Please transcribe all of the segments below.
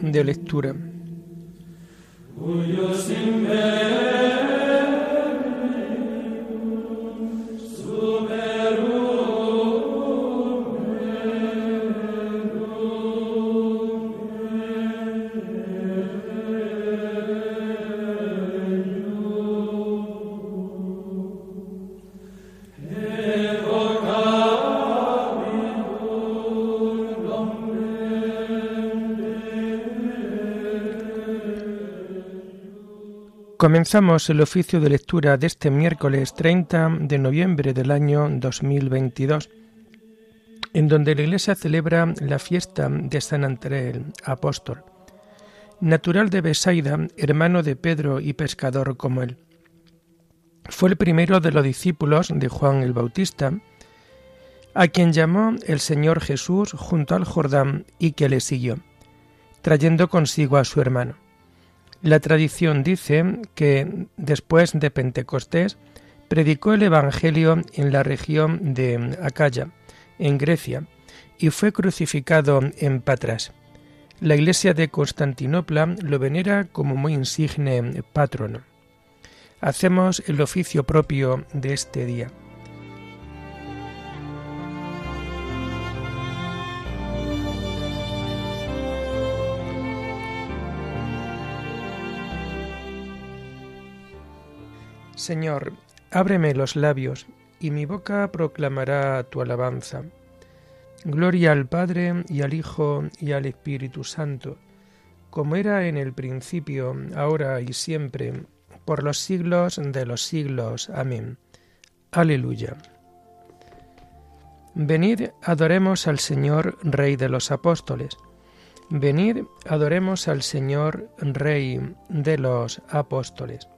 De lectura. Comenzamos el oficio de lectura de este miércoles 30 de noviembre del año 2022, en donde la Iglesia celebra la fiesta de San Andrés Apóstol, natural de Besaida, hermano de Pedro y pescador como él. Fue el primero de los discípulos de Juan el Bautista, a quien llamó el Señor Jesús junto al Jordán y que le siguió, trayendo consigo a su hermano. La tradición dice que después de Pentecostés predicó el Evangelio en la región de Acaya, en Grecia, y fue crucificado en Patras. La iglesia de Constantinopla lo venera como muy insigne patrono. Hacemos el oficio propio de este día. Señor, ábreme los labios, y mi boca proclamará tu alabanza. Gloria al Padre y al Hijo y al Espíritu Santo, como era en el principio, ahora y siempre, por los siglos de los siglos. Amén. Aleluya. Venid, adoremos al Señor, Rey de los apóstoles. Venid, adoremos al Señor, Rey de los apóstoles.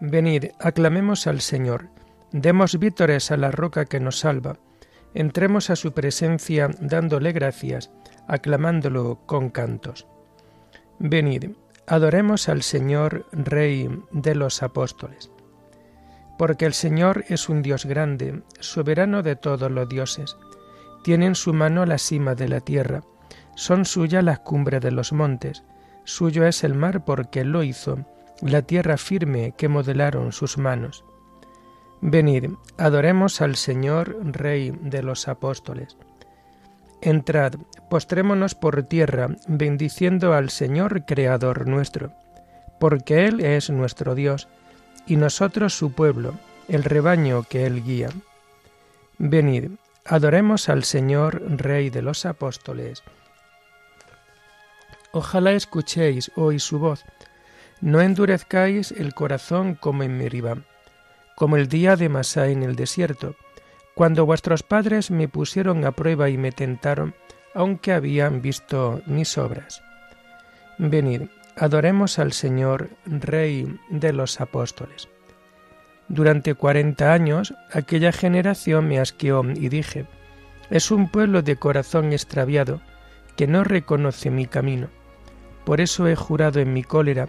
Venid, aclamemos al Señor, demos vítores a la roca que nos salva, entremos a su presencia dándole gracias, aclamándolo con cantos. Venid, adoremos al Señor, Rey de los apóstoles. Porque el Señor es un Dios grande, soberano de todos los dioses. Tiene en su mano la cima de la tierra, son suyas las cumbres de los montes, suyo es el mar porque lo hizo, la tierra firme que modelaron sus manos. Venid, adoremos al Señor, Rey de los apóstoles. Entrad, postrémonos por tierra, bendiciendo al Señor, Creador nuestro, porque Él es nuestro Dios, y nosotros su pueblo, el rebaño que Él guía. Venid, adoremos al Señor, Rey de los apóstoles. Ojalá escuchéis hoy su voz, no endurezcáis el corazón como en Meribá, como el día de Masá en el desierto, cuando vuestros padres me pusieron a prueba y me tentaron, aunque habían visto mis obras. Venid, adoremos al Señor, Rey de los apóstoles. Durante cuarenta años aquella generación me asqueó y dije, es un pueblo de corazón extraviado que no reconoce mi camino. Por eso he jurado en mi cólera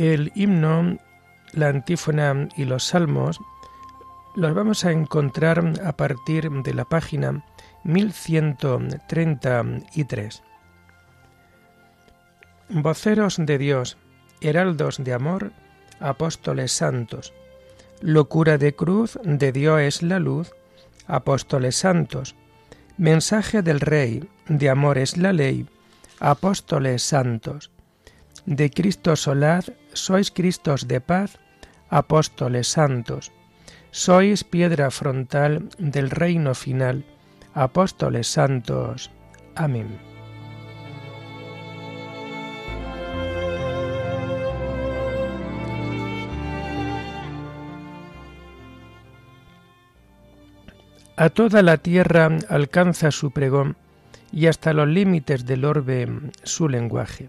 El himno, la antífona y los salmos los vamos a encontrar a partir de la página 1133. Voceros de Dios, heraldos de amor, apóstoles santos, locura de cruz, de Dios es la luz, apóstoles santos, mensaje del Rey, de amor es la ley, apóstoles santos, de Cristo solad, sois Cristos de paz, apóstoles santos. Sois piedra frontal del reino final, apóstoles santos. Amén. A toda la tierra alcanza su pregón y hasta los límites del orbe su lenguaje.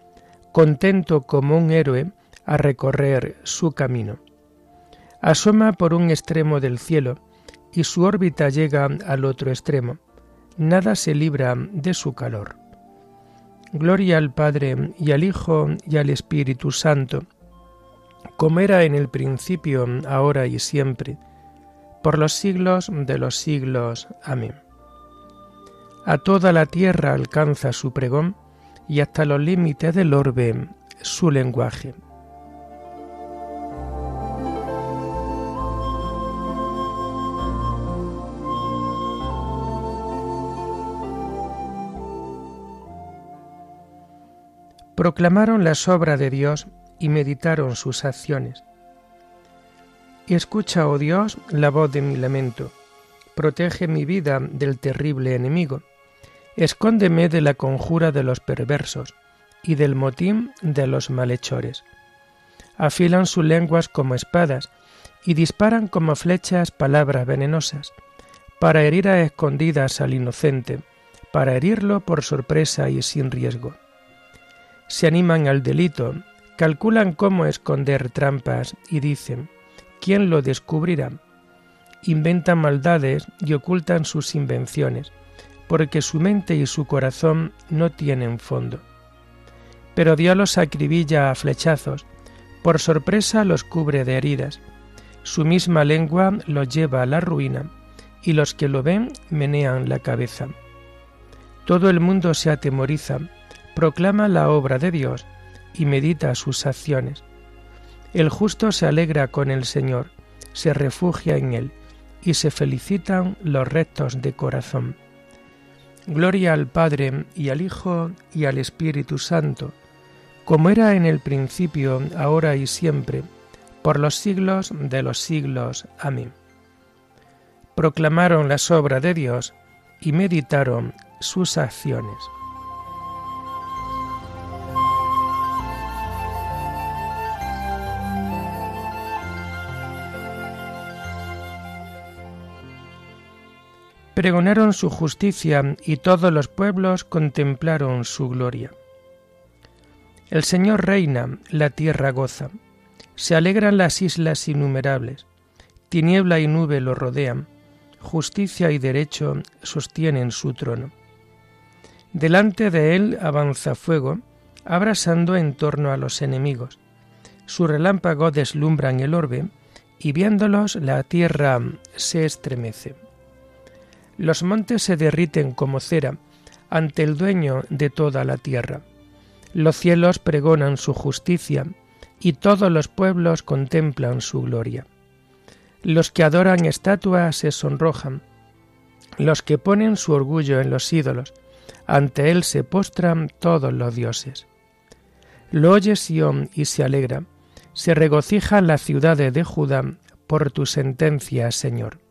contento como un héroe a recorrer su camino. Asoma por un extremo del cielo y su órbita llega al otro extremo. Nada se libra de su calor. Gloria al Padre y al Hijo y al Espíritu Santo, como era en el principio, ahora y siempre, por los siglos de los siglos. Amén. A toda la tierra alcanza su pregón y hasta los límites del orbe su lenguaje. Proclamaron las obras de Dios y meditaron sus acciones. Escucha, oh Dios, la voz de mi lamento. Protege mi vida del terrible enemigo. Escóndeme de la conjura de los perversos y del motín de los malhechores. Afilan sus lenguas como espadas y disparan como flechas palabras venenosas, para herir a escondidas al inocente, para herirlo por sorpresa y sin riesgo. Se animan al delito, calculan cómo esconder trampas y dicen, ¿quién lo descubrirá? Inventan maldades y ocultan sus invenciones, porque su mente y su corazón no tienen fondo. Pero Dios los acribilla a flechazos, por sorpresa los cubre de heridas, su misma lengua los lleva a la ruina, y los que lo ven menean la cabeza. Todo el mundo se atemoriza, proclama la obra de Dios y medita sus acciones. El justo se alegra con el Señor, se refugia en Él, y se felicitan los rectos de corazón. Gloria al Padre y al Hijo y al Espíritu Santo, como era en el principio, ahora y siempre, por los siglos de los siglos. Amén. Proclamaron las obras de Dios y meditaron sus acciones. Pregonaron su justicia y todos los pueblos contemplaron su gloria. El Señor reina, la tierra goza, se alegran las islas innumerables, tiniebla y nube lo rodean, justicia y derecho sostienen su trono. Delante de él avanza fuego, abrasando en torno a los enemigos. Su relámpago deslumbran el orbe, y viéndolos la tierra se estremece. Los montes se derriten como cera ante el dueño de toda la tierra. Los cielos pregonan su justicia y todos los pueblos contemplan su gloria. Los que adoran estatuas se sonrojan, los que ponen su orgullo en los ídolos, ante él se postran todos los dioses. Lo oye Sión y se alegra, se regocijan las ciudades de Judá por tu sentencia, Señor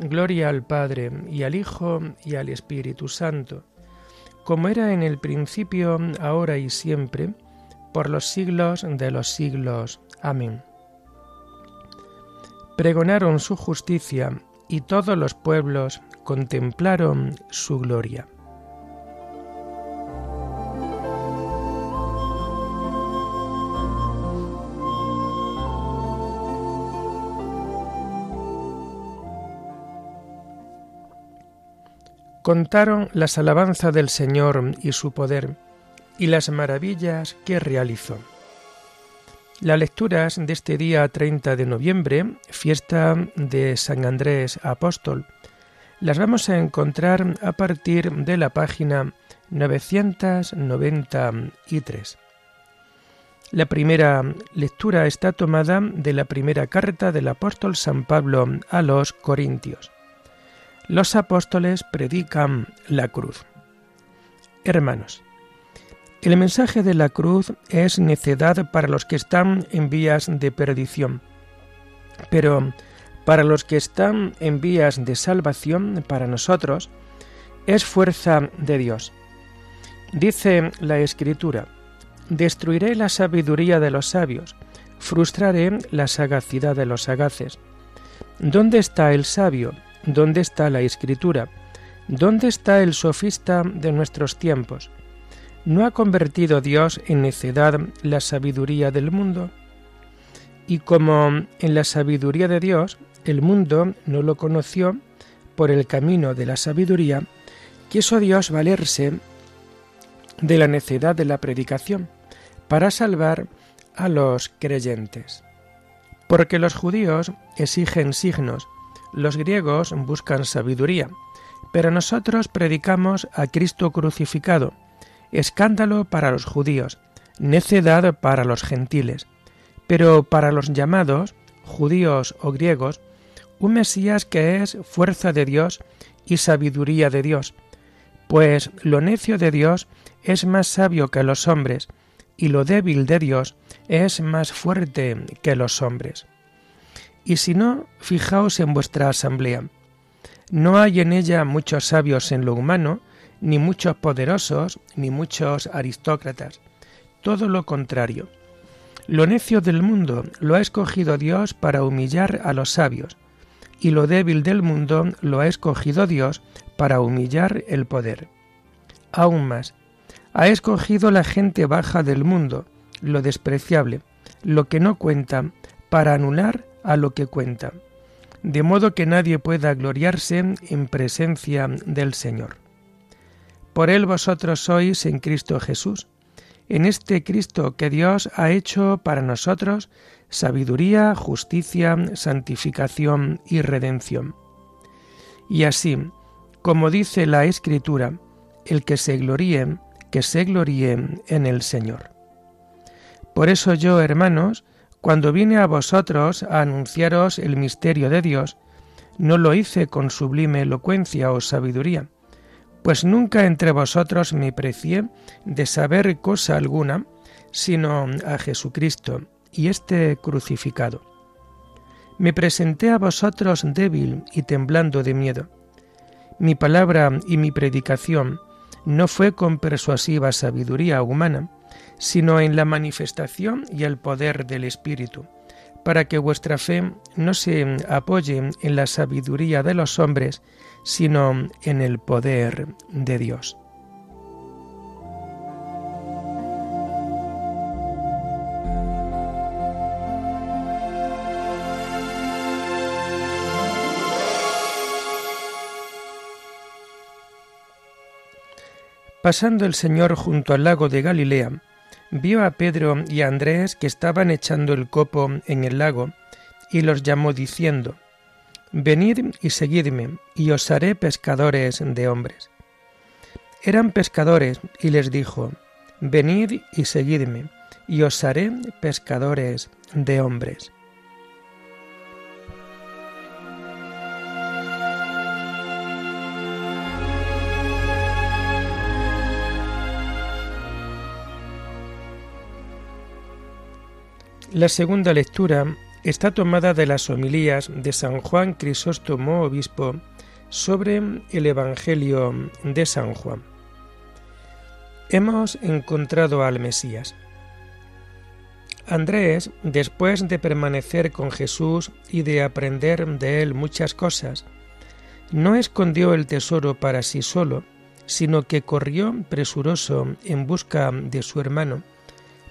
Gloria al Padre y al Hijo y al Espíritu Santo, como era en el principio, ahora y siempre, por los siglos de los siglos. Amén. Pregonaron su justicia y todos los pueblos contemplaron su gloria. Contaron las alabanzas del Señor y su poder y las maravillas que realizó. Las lecturas de este día 30 de noviembre, fiesta de San Andrés Apóstol, las vamos a encontrar a partir de la página 993. La primera lectura está tomada de la primera carta del apóstol San Pablo a los Corintios. Los apóstoles predican la cruz. Hermanos, el mensaje de la cruz es necedad para los que están en vías de perdición, pero para los que están en vías de salvación, para nosotros, es fuerza de Dios. Dice la Escritura, Destruiré la sabiduría de los sabios, frustraré la sagacidad de los sagaces. ¿Dónde está el sabio? ¿Dónde está la escritura? ¿Dónde está el sofista de nuestros tiempos? ¿No ha convertido Dios en necedad la sabiduría del mundo? Y como en la sabiduría de Dios el mundo no lo conoció por el camino de la sabiduría, quiso Dios valerse de la necedad de la predicación para salvar a los creyentes. Porque los judíos exigen signos, los griegos buscan sabiduría, pero nosotros predicamos a Cristo crucificado, escándalo para los judíos, necedad para los gentiles, pero para los llamados, judíos o griegos, un Mesías que es fuerza de Dios y sabiduría de Dios, pues lo necio de Dios es más sabio que los hombres, y lo débil de Dios es más fuerte que los hombres. Y si no, fijaos en vuestra asamblea. No hay en ella muchos sabios en lo humano, ni muchos poderosos, ni muchos aristócratas. Todo lo contrario. Lo necio del mundo lo ha escogido Dios para humillar a los sabios, y lo débil del mundo lo ha escogido Dios para humillar el poder. Aún más, ha escogido la gente baja del mundo, lo despreciable, lo que no cuenta, para anular a lo que cuenta, de modo que nadie pueda gloriarse en presencia del Señor. Por él vosotros sois en Cristo Jesús, en este Cristo que Dios ha hecho para nosotros sabiduría, justicia, santificación y redención. Y así, como dice la Escritura, el que se gloríe, que se gloríe en el Señor. Por eso yo, hermanos, cuando vine a vosotros a anunciaros el misterio de Dios, no lo hice con sublime elocuencia o sabiduría, pues nunca entre vosotros me precié de saber cosa alguna, sino a Jesucristo y este crucificado. Me presenté a vosotros débil y temblando de miedo. Mi palabra y mi predicación no fue con persuasiva sabiduría humana, sino en la manifestación y el poder del Espíritu, para que vuestra fe no se apoye en la sabiduría de los hombres, sino en el poder de Dios. Pasando el Señor junto al lago de Galilea, vio a Pedro y a Andrés que estaban echando el copo en el lago, y los llamó diciendo, Venid y seguidme, y os haré pescadores de hombres. Eran pescadores, y les dijo, Venid y seguidme, y os haré pescadores de hombres. La segunda lectura está tomada de las homilías de San Juan Crisóstomo Obispo sobre el Evangelio de San Juan. Hemos encontrado al Mesías. Andrés, después de permanecer con Jesús y de aprender de él muchas cosas, no escondió el tesoro para sí solo, sino que corrió presuroso en busca de su hermano,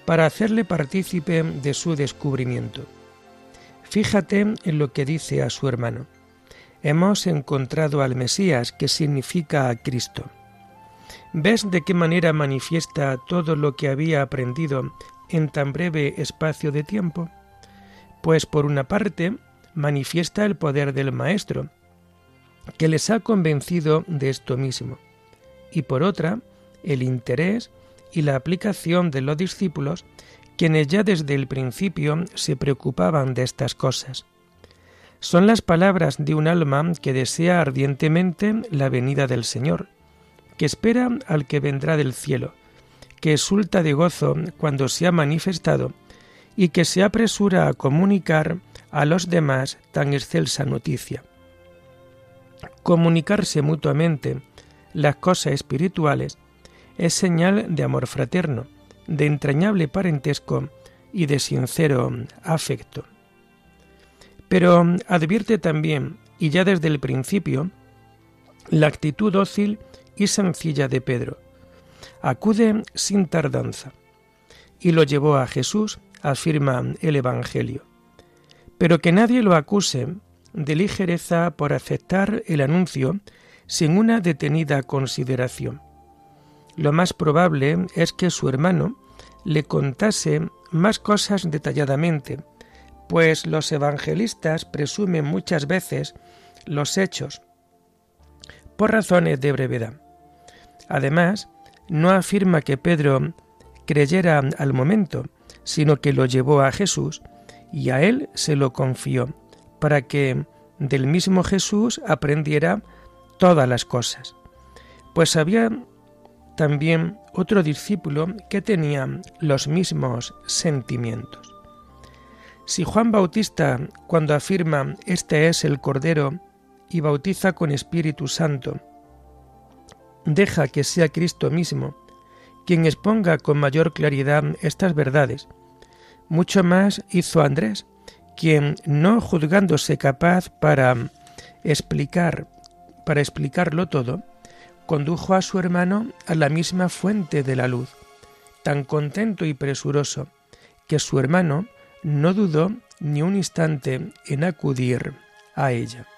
para hacerle partícipe de su descubrimiento. Fíjate en lo que dice a su hermano. hemos encontrado al Mesías, que significa a Cristo. ¿Ves de qué manera manifiesta todo lo que había aprendido en tan breve espacio de tiempo? Pues por una parte, manifiesta el poder del Maestro, que les ha convencido de esto mismo, y por otra, el interés y la aplicación de los discípulos, quienes ya desde el principio se preocupaban de estas cosas. Son las palabras de un alma que desea ardientemente la venida del Señor, que espera al que vendrá del cielo, que exulta de gozo cuando se ha manifestado y que se apresura a comunicar a los demás tan excelsa noticia. Comunicarse mutuamente las cosas espirituales es señal de amor fraterno, de entrañable parentesco y de sincero afecto. Pero advierte también, y ya desde el principio, la actitud dócil y sencilla de Pedro. Acude sin tardanza. Y lo llevó a Jesús, afirma el Evangelio. Pero que nadie lo acuse de ligereza por aceptar el anuncio sin una detenida consideración. Lo más probable es que su hermano le contase más cosas detalladamente, pues los evangelistas presumen muchas veces los hechos por razones de brevedad. Además, no afirma que Pedro creyera al momento, sino que lo llevó a Jesús y a él se lo confió, para que del mismo Jesús aprendiera todas las cosas. Pues había también otro discípulo que tenía los mismos sentimientos. Si Juan Bautista, cuando afirma Este es el Cordero y bautiza con Espíritu Santo, deja que sea Cristo mismo quien exponga con mayor claridad estas verdades, mucho más hizo Andrés, quien, no juzgándose capaz para explicar, para explicarlo todo, condujo a su hermano a la misma fuente de la luz, tan contento y presuroso, que su hermano no dudó ni un instante en acudir a ella.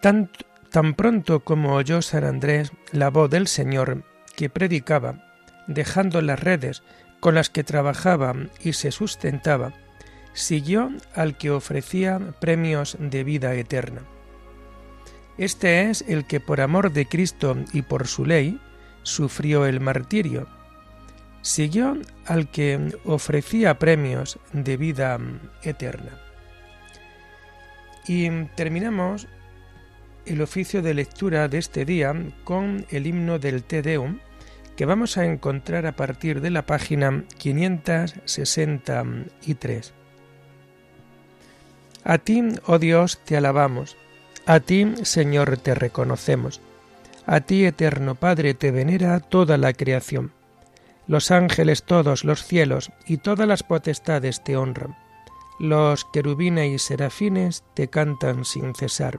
Tan, tan, pronto como oyó San Andrés la voz del Señor que predicaba, dejando las redes con las que trabajaba y se sustentaba, siguió al que ofrecía premios de vida eterna. Este es el que por amor de Cristo y por su ley sufrió el martirio. Siguió al que ofrecía premios de vida eterna. Y terminamos el oficio de lectura de este día con el himno del Te Deum que vamos a encontrar a partir de la página 563. A ti, oh Dios, te alabamos, a ti, Señor, te reconocemos, a ti, eterno Padre, te venera toda la creación. Los ángeles todos, los cielos y todas las potestades te honran. Los querubines y serafines te cantan sin cesar.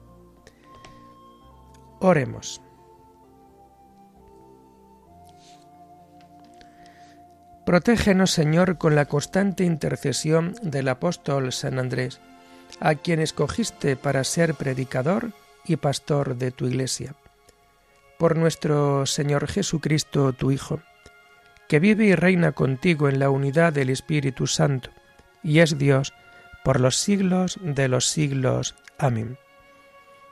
Oremos. Protégenos, Señor, con la constante intercesión del apóstol San Andrés, a quien escogiste para ser predicador y pastor de tu iglesia. Por nuestro Señor Jesucristo, tu Hijo, que vive y reina contigo en la unidad del Espíritu Santo, y es Dios por los siglos de los siglos. Amén.